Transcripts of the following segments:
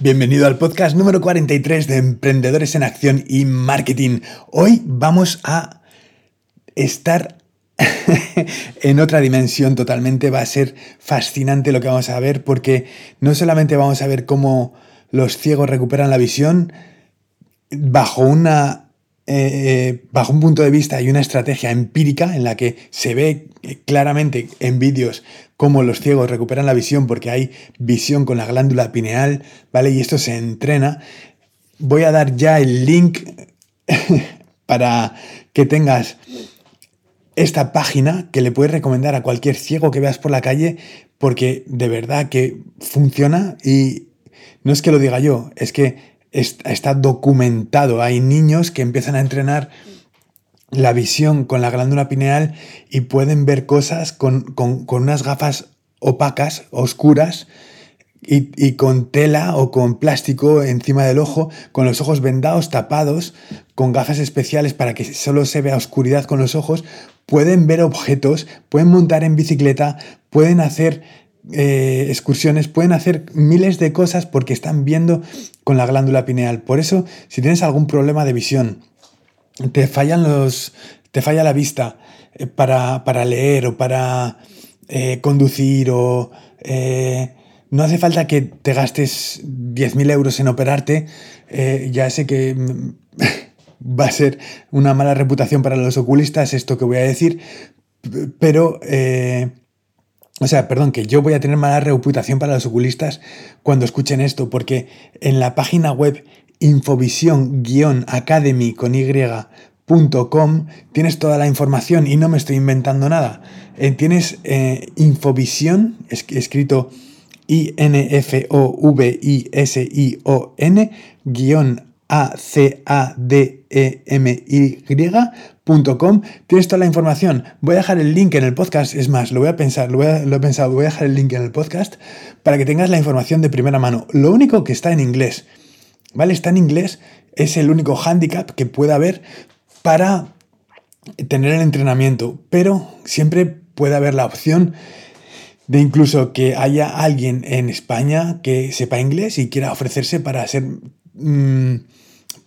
Bienvenido al podcast número 43 de Emprendedores en Acción y Marketing. Hoy vamos a estar en otra dimensión totalmente. Va a ser fascinante lo que vamos a ver porque no solamente vamos a ver cómo los ciegos recuperan la visión bajo una eh, bajo un punto de vista y una estrategia empírica en la que se ve claramente en vídeos cómo los ciegos recuperan la visión porque hay visión con la glándula pineal, ¿vale? Y esto se entrena. Voy a dar ya el link para que tengas esta página que le puedes recomendar a cualquier ciego que veas por la calle porque de verdad que funciona y no es que lo diga yo, es que está documentado. Hay niños que empiezan a entrenar la visión con la glándula pineal y pueden ver cosas con, unas gafas opacas, oscuras, y, con tela o con plástico encima del ojo, con los ojos vendados, tapados, con gafas especiales para que solo se vea oscuridad con los ojos, pueden ver objetos, pueden montar en bicicleta, pueden hacer eh, excursiones, pueden hacer miles de cosas porque están viendo con la glándula pineal. Por eso, si tienes algún problema de visión, te fallan los. te falla la vista eh, para, leer o para eh, conducir o. no hace falta que te gastes 10.000 euros en operarte. ya sé que mm, va a ser una mala reputación para los oculistas esto que voy a decir, pero o sea, perdón, que yo voy a tener mala reputación para los oculistas cuando escuchen esto, porque en la página web infovisión-academy con tienes toda la información y no me estoy inventando nada. Eh, tienes eh, Infovisión, escrito I-N-F-O-V-I-S-I-O-N, guion a-C-A-D-E-M-Y.com. Tienes toda la información. Voy a dejar el link en el podcast. Es más, lo voy a pensar, lo, he pensado, voy a dejar el link en el podcast para que tengas la información de primera mano. Lo único que está en inglés, ¿vale? Está en inglés, es el único handicap que pueda haber para tener el entrenamiento, pero siempre puede haber la opción de incluso que haya alguien en España que sepa inglés y quiera ofrecerse para ser mm,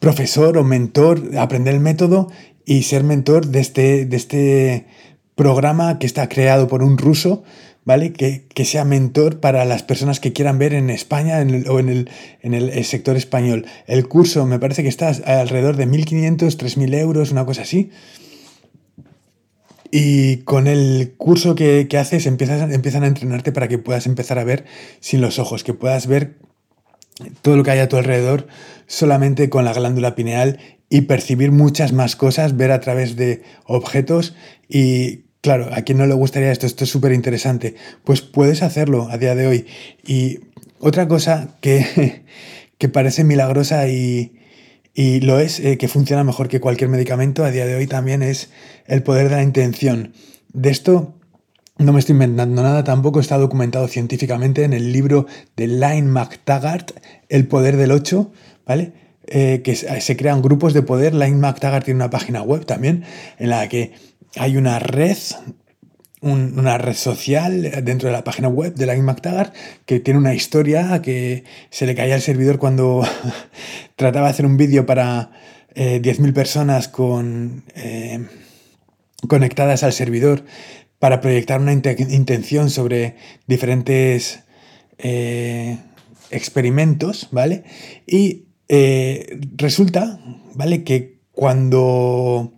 profesor o mentor, aprender el método y ser mentor de este, de este programa que está creado por un ruso, ¿vale? Que, sea mentor para las personas que quieran ver en España o en, el, en el, sector español. El curso me parece que está alrededor de 1.500, 3.000 euros, una cosa así. Y con el curso que, haces empiezas, empiezan a entrenarte para que puedas empezar a ver sin los ojos, que puedas ver todo lo que hay a tu alrededor solamente con la glándula pineal y percibir muchas más cosas, ver a través de objetos y claro, a quien no le gustaría esto, esto es súper interesante, pues puedes hacerlo a día de hoy. Y otra cosa que, que parece milagrosa y, y lo es, eh, que funciona mejor que cualquier medicamento a día de hoy también es el poder de la intención. De esto no me estoy inventando nada, tampoco está documentado científicamente en el libro de Line McTaggart, El poder del 8, ¿vale? Eh, que se crean grupos de poder. Line McTaggart tiene una página web también en la que hay una red, una red social dentro de la página web de Line McTaggart que tiene una historia que se le caía al servidor cuando trataba de hacer un vídeo para 10.000 eh, personas con, eh, conectadas al servidor para proyectar una intención sobre diferentes eh, experimentos, ¿vale? Y eh, resulta, ¿vale? Que cuando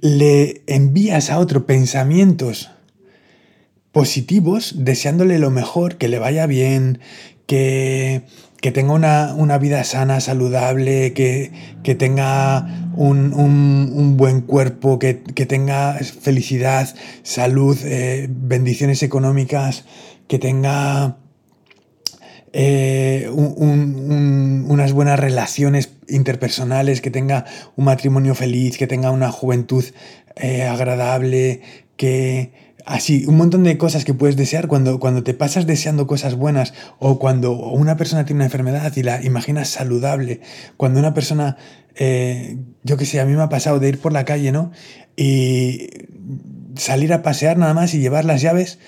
le envías a otro pensamientos positivos, deseándole lo mejor, que le vaya bien, que que tenga una, vida sana, saludable, que, tenga un, buen cuerpo, que, tenga felicidad, salud, eh, bendiciones económicas, que tenga eh, unas buenas relaciones interpersonales, que tenga un matrimonio feliz, que tenga una juventud eh, agradable, que así, un montón de cosas que puedes desear cuando, cuando te pasas deseando cosas buenas o cuando una persona tiene una enfermedad y la imaginas saludable, cuando una persona, eh, yo qué sé, a mí me ha pasado de ir por la calle, ¿no? Y salir a pasear nada más y llevar las llaves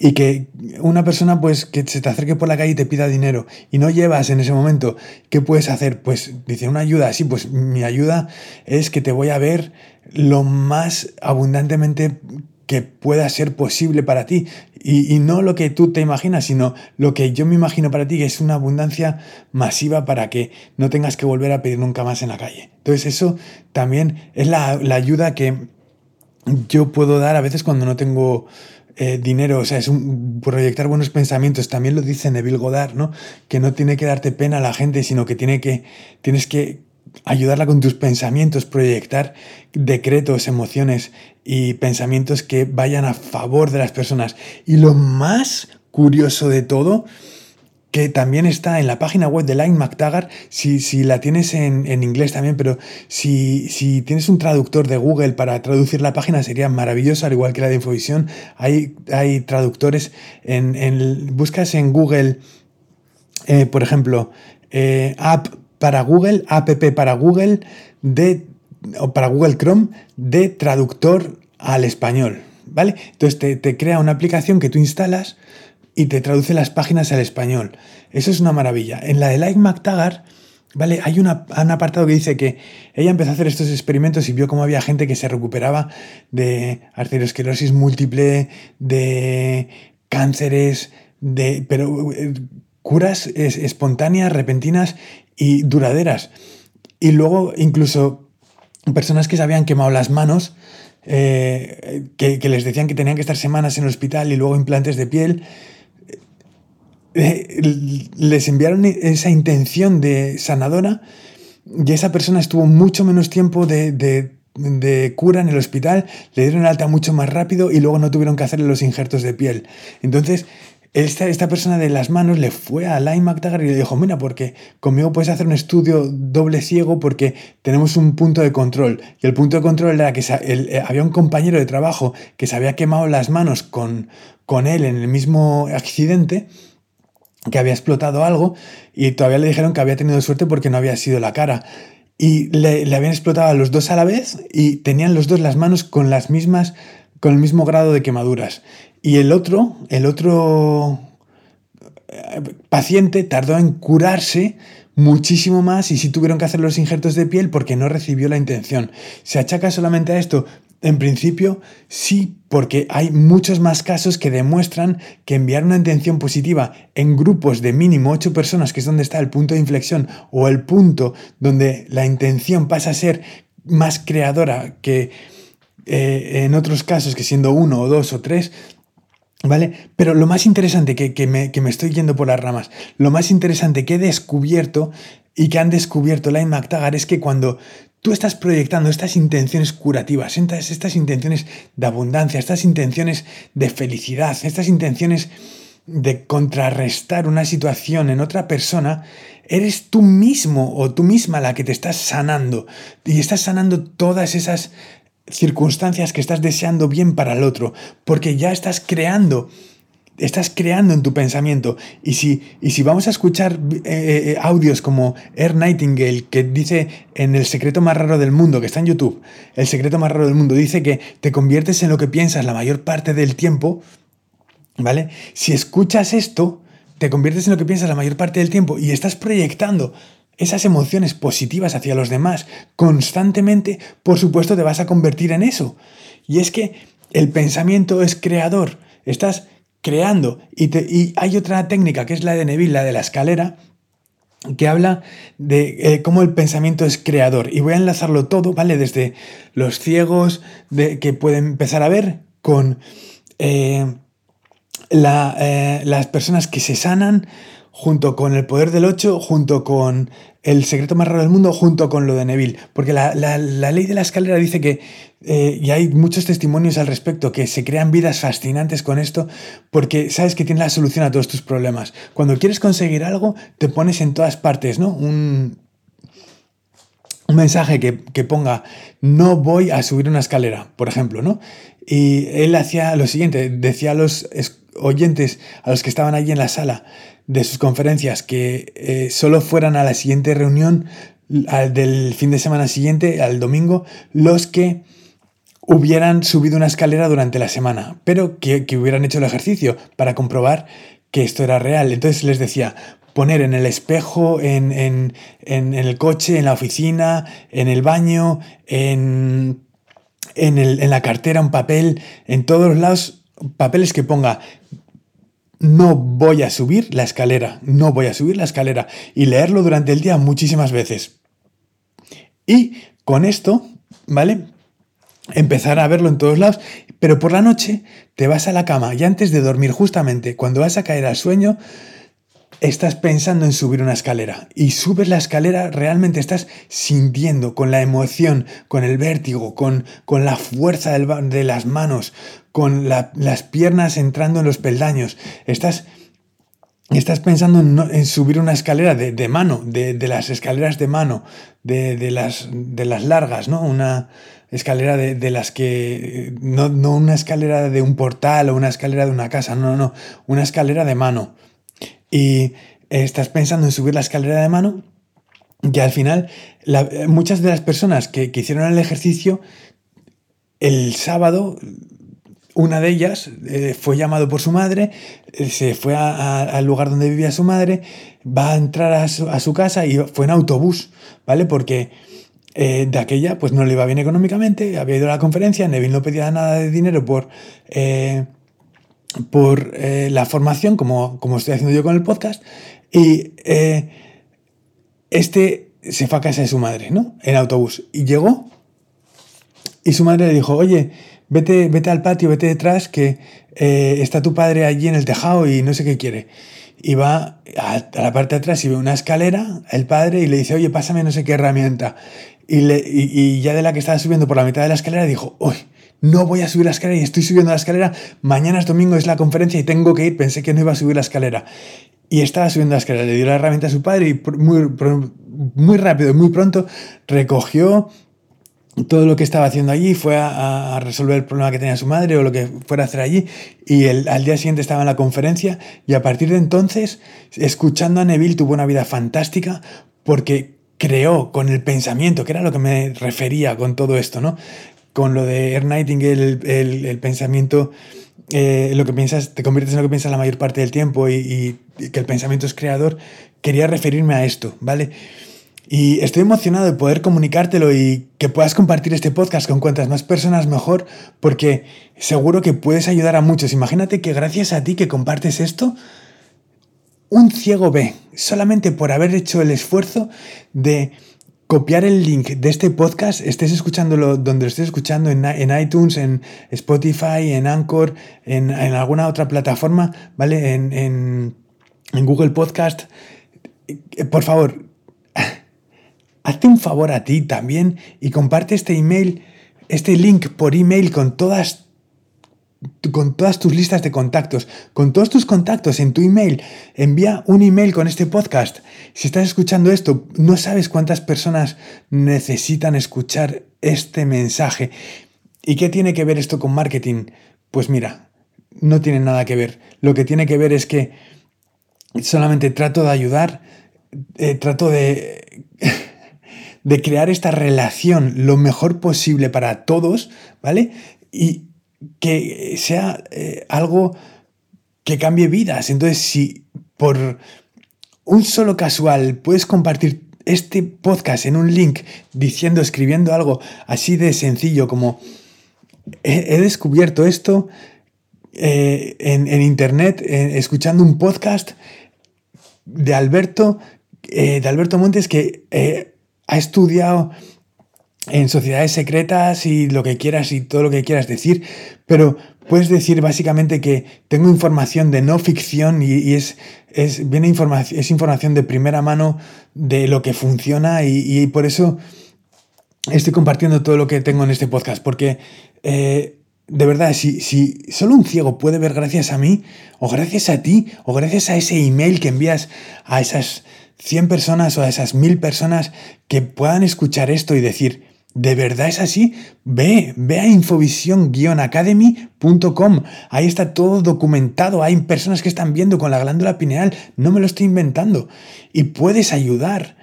y que una persona pues que se te acerque por la calle y te pida dinero y no llevas en ese momento, ¿qué puedes hacer? Pues dice una ayuda, sí, pues mi ayuda es que te voy a ver lo más abundantemente que pueda ser posible para ti. Y, no lo que tú te imaginas, sino lo que yo me imagino para ti, que es una abundancia masiva para que no tengas que volver a pedir nunca más en la calle. Entonces eso también es la, la ayuda que yo puedo dar a veces cuando no tengo eh, dinero, o sea, es un, proyectar buenos pensamientos. También lo dice Neville Goddard, ¿no? Que no tiene que darte pena a la gente, sino que, tiene que tienes que ayudarla con tus pensamientos, proyectar decretos, emociones y pensamientos que vayan a favor de las personas. Y lo más curioso de todo que también está en la página web de Line McTaggart, si, si la tienes en, inglés también, pero si, si, tienes un traductor de Google para traducir la página sería maravilloso, al igual que la de Infovisión. Hay, hay traductores, en, buscas en Google, eh, por ejemplo, eh, app para Google, app para Google, de, o para Google Chrome, de traductor al español. ¿Vale? Entonces te, crea una aplicación que tú instalas y te traduce las páginas al español. Eso es una maravilla. En la de Like McTaggart, ¿vale? Hay un apartado que dice que ella empezó a hacer estos experimentos y vio cómo había gente que se recuperaba de arteriosclerosis múltiple, de cánceres, de, pero curas espontáneas, repentinas y duraderas. Y luego incluso personas que se habían quemado las manos, eh, que, les decían que tenían que estar semanas en el hospital y luego implantes de piel, eh, les enviaron esa intención de sanadora y esa persona estuvo mucho menos tiempo de, cura en el hospital, le dieron alta mucho más rápido y luego no tuvieron que hacerle los injertos de piel. Entonces, esta, esta persona de las manos le fue a Lyme McTaggart y le dijo, mira, porque conmigo puedes hacer un estudio doble ciego porque tenemos un punto de control. Y el punto de control era que eh, había un compañero de trabajo que se había quemado las manos con, con él en el mismo accidente que había explotado algo y todavía le dijeron que había tenido suerte porque no había sido la cara. Y le, habían explotado a los dos a la vez y tenían los dos las manos con las mismas, con el mismo grado de quemaduras. Y el otro, el otro eh, paciente tardó en curarse muchísimo más y sí tuvieron que hacer los injertos de piel porque no recibió la intención. ¿Se achaca solamente a esto? En principio, sí, porque hay muchos más casos que demuestran que enviar una intención positiva en grupos de mínimo 8 personas, que es donde está el punto de inflexión o el punto donde la intención pasa a ser más creadora que eh, en otros casos, que siendo uno o dos o tres, ¿Vale? Pero lo más interesante que, me, que, me, estoy yendo por las ramas, lo más interesante que he descubierto y que han descubierto Line McTaggart es que cuando tú estás proyectando estas intenciones curativas, estas, estas intenciones de abundancia, estas intenciones de felicidad, estas intenciones de contrarrestar una situación en otra persona, eres tú mismo o tú misma la que te estás sanando y estás sanando todas esas circunstancias que estás deseando bien para el otro, porque ya estás creando estás creando en tu pensamiento. Y si, y si vamos a escuchar eh, eh, audios como Air Nightingale, que dice en El secreto más raro del mundo, que está en YouTube, El secreto más raro del mundo, dice que te conviertes en lo que piensas la mayor parte del tiempo, ¿vale? Si escuchas esto, te conviertes en lo que piensas la mayor parte del tiempo y estás proyectando esas emociones positivas hacia los demás constantemente, por supuesto te vas a convertir en eso. Y es que el pensamiento es creador. Estás creando. Y, hay otra técnica que es la de Neville, la de la escalera, que habla de eh, cómo el pensamiento es creador. Y voy a enlazarlo todo, ¿vale? Desde los ciegos de, que pueden empezar a ver con eh, eh, las personas que se sanan, junto con el poder del 8, junto con el secreto más raro del mundo, junto con lo de Neville. Porque la, ley de la escalera dice que, eh, y hay muchos testimonios al respecto, que se crean vidas fascinantes con esto, porque sabes que tienes la solución a todos tus problemas. Cuando quieres conseguir algo, te pones en todas partes, ¿no? Un, un mensaje que, que, ponga no voy a subir una escalera, por ejemplo, ¿no? Y él hacía lo siguiente, decía a los oyentes, a los que estaban allí en la sala, de sus conferencias que eh, solo fueran a la siguiente reunión del fin de semana siguiente, al domingo, los que hubieran subido una escalera durante la semana, pero que, hubieran hecho el ejercicio para comprobar que esto era real. Entonces les decía, poner en el espejo, en, en, el coche, en la oficina, en el baño, en, en, la cartera, un papel, en todos los lados, papeles que ponga no voy a subir la escalera, no voy a subir la escalera y leerlo durante el día muchísimas veces. Y con esto, ¿vale? empezar a verlo en todos lados, pero por la noche te vas a la cama y antes de dormir justamente, cuando vas a caer al sueño, estás pensando en subir una escalera y subes la escalera, realmente estás sintiendo con la emoción, con el vértigo, con, con la fuerza de las manos, con las piernas entrando en los peldaños, estás... Estás pensando en, subir una escalera de, mano, de, las escaleras de mano, de, las, de las largas, ¿no? Una, escalera de, las que. No, una escalera de un portal o una escalera de una casa, no, no, no, una escalera de mano. Y estás pensando en subir la escalera de mano, y al final, muchas de las personas que, hicieron el ejercicio, el sábado, una de ellas eh, fue llamado por su madre, eh, se fue al lugar donde vivía su madre, va a entrar a su, casa y fue en autobús, ¿vale? Porque eh, de aquella pues no le iba bien económicamente, había ido a la conferencia, Neville no pedía nada de dinero por, eh, por eh, la formación, como, como estoy haciendo yo con el podcast, y este se fue a casa de su madre, ¿no? En autobús. Y llegó y su madre le dijo, oye, vete, vete al patio, vete detrás, que está tu padre allí en el tejado y no sé qué quiere y va a, la parte de atrás y ve una escalera, el padre, y le dice, oye, pásame no sé qué herramienta. Y, le, y, ya de la que estaba subiendo por la mitad de la escalera dijo, uy, no voy a subir la escalera y estoy subiendo la escalera, mañana es domingo, es la conferencia y tengo que ir, pensé que no iba a subir la escalera. Y estaba subiendo la escalera, le dio la herramienta a su padre y muy, muy rápido y muy pronto recogió todo lo que estaba haciendo allí, fue a, resolver el problema que tenía su madre o lo que fuera a hacer allí, y el, al día siguiente estaba en la conferencia, y a partir de entonces, escuchando a Neville, tuvo una vida fantástica porque creó con el pensamiento, que era lo que me refería con todo esto, ¿no? Con lo de Air Nightingale, el, pensamiento, eh, lo que piensas, te conviertes en lo que piensas la mayor parte del tiempo y, y que el pensamiento es creador, quería referirme a esto, ¿vale? Y estoy emocionado de poder comunicártelo y que puedas compartir este podcast con cuantas más personas mejor, porque seguro que puedes ayudar a muchos. Imagínate que gracias a ti que compartes esto, un ciego ve, solamente por haber hecho el esfuerzo de copiar el link de este podcast, estés escuchándolo donde lo estés escuchando, en, iTunes, en Spotify, en Anchor, en, alguna otra plataforma, ¿vale? En, en Google Podcast. Por favor, hazte un favor a ti también y comparte este email, este link por email con todas con todas tus listas de contactos, con todos tus contactos en tu email. Envía un email con este podcast. Si estás escuchando esto, no sabes cuántas personas necesitan escuchar este mensaje. ¿Y qué tiene que ver esto con marketing? Pues mira, no tiene nada que ver. Lo que tiene que ver es que solamente trato de ayudar, eh, trato de de crear esta relación lo mejor posible para todos, ¿vale? Y que sea eh, algo que cambie vidas. Entonces, si por un solo casual puedes compartir este podcast en un link diciendo, escribiendo algo así de sencillo como he, descubierto esto eh, en, internet, escuchando un podcast de Alberto, eh, de Alberto Montes que ha estudiado en sociedades secretas y lo que quieras y todo lo que quieras decir, pero puedes decir básicamente que tengo información de no ficción y, es, es, viene información, es información de primera mano de lo que funciona y, por eso estoy compartiendo todo lo que tengo en este podcast, porque eh, de verdad, si, si solo un ciego puede ver gracias a mí, o gracias a ti, o gracias a ese email que envías a esas 100 personas o a esas 1000 personas que puedan escuchar esto y decir, ¿de verdad es así? Ve, ve a infovisión-academy.com. Ahí está todo documentado. Hay personas que están viendo con la glándula pineal. No me lo estoy inventando. Y puedes ayudar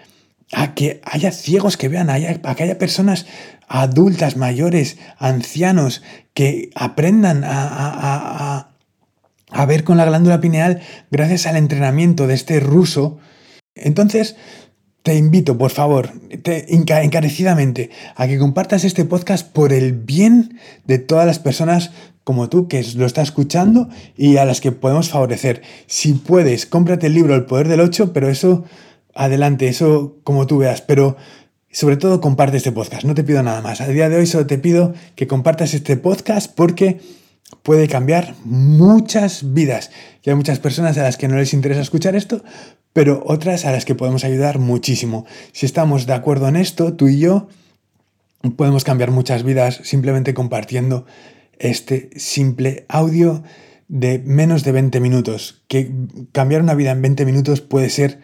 a que haya ciegos que vean, a que haya personas adultas, mayores, ancianos, que aprendan a, a ver con la glándula pineal gracias al entrenamiento de este ruso. Entonces, te invito, por favor, encarecidamente, a que compartas este podcast por el bien de todas las personas como tú que lo está escuchando y a las que podemos favorecer. Si puedes, cómprate el libro El Poder del 8, pero eso, adelante, eso como tú veas. Pero sobre todo comparte este podcast, no te pido nada más. A día de hoy solo te pido que compartas este podcast porque puede cambiar muchas vidas. Y hay muchas personas a las que no les interesa escuchar esto, pero otras a las que podemos ayudar muchísimo. Si estamos de acuerdo en esto, tú y yo podemos cambiar muchas vidas simplemente compartiendo este simple audio de menos de 20 minutos. Que cambiar una vida en 20 minutos puede ser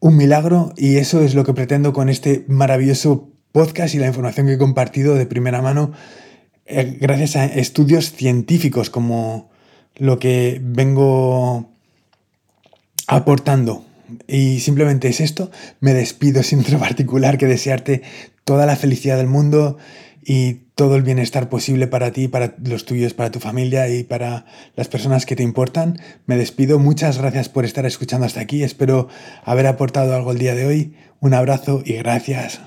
un milagro y eso es lo que pretendo con este maravilloso podcast y la información que he compartido de primera mano gracias a estudios científicos como lo que vengo aportando. Y simplemente es esto. Me despido sin otro particular que desearte toda la felicidad del mundo y todo el bienestar posible para ti, para los tuyos, para tu familia y para las personas que te importan. Me despido. Muchas gracias por estar escuchando hasta aquí. Espero haber aportado algo el día de hoy. Un abrazo y gracias.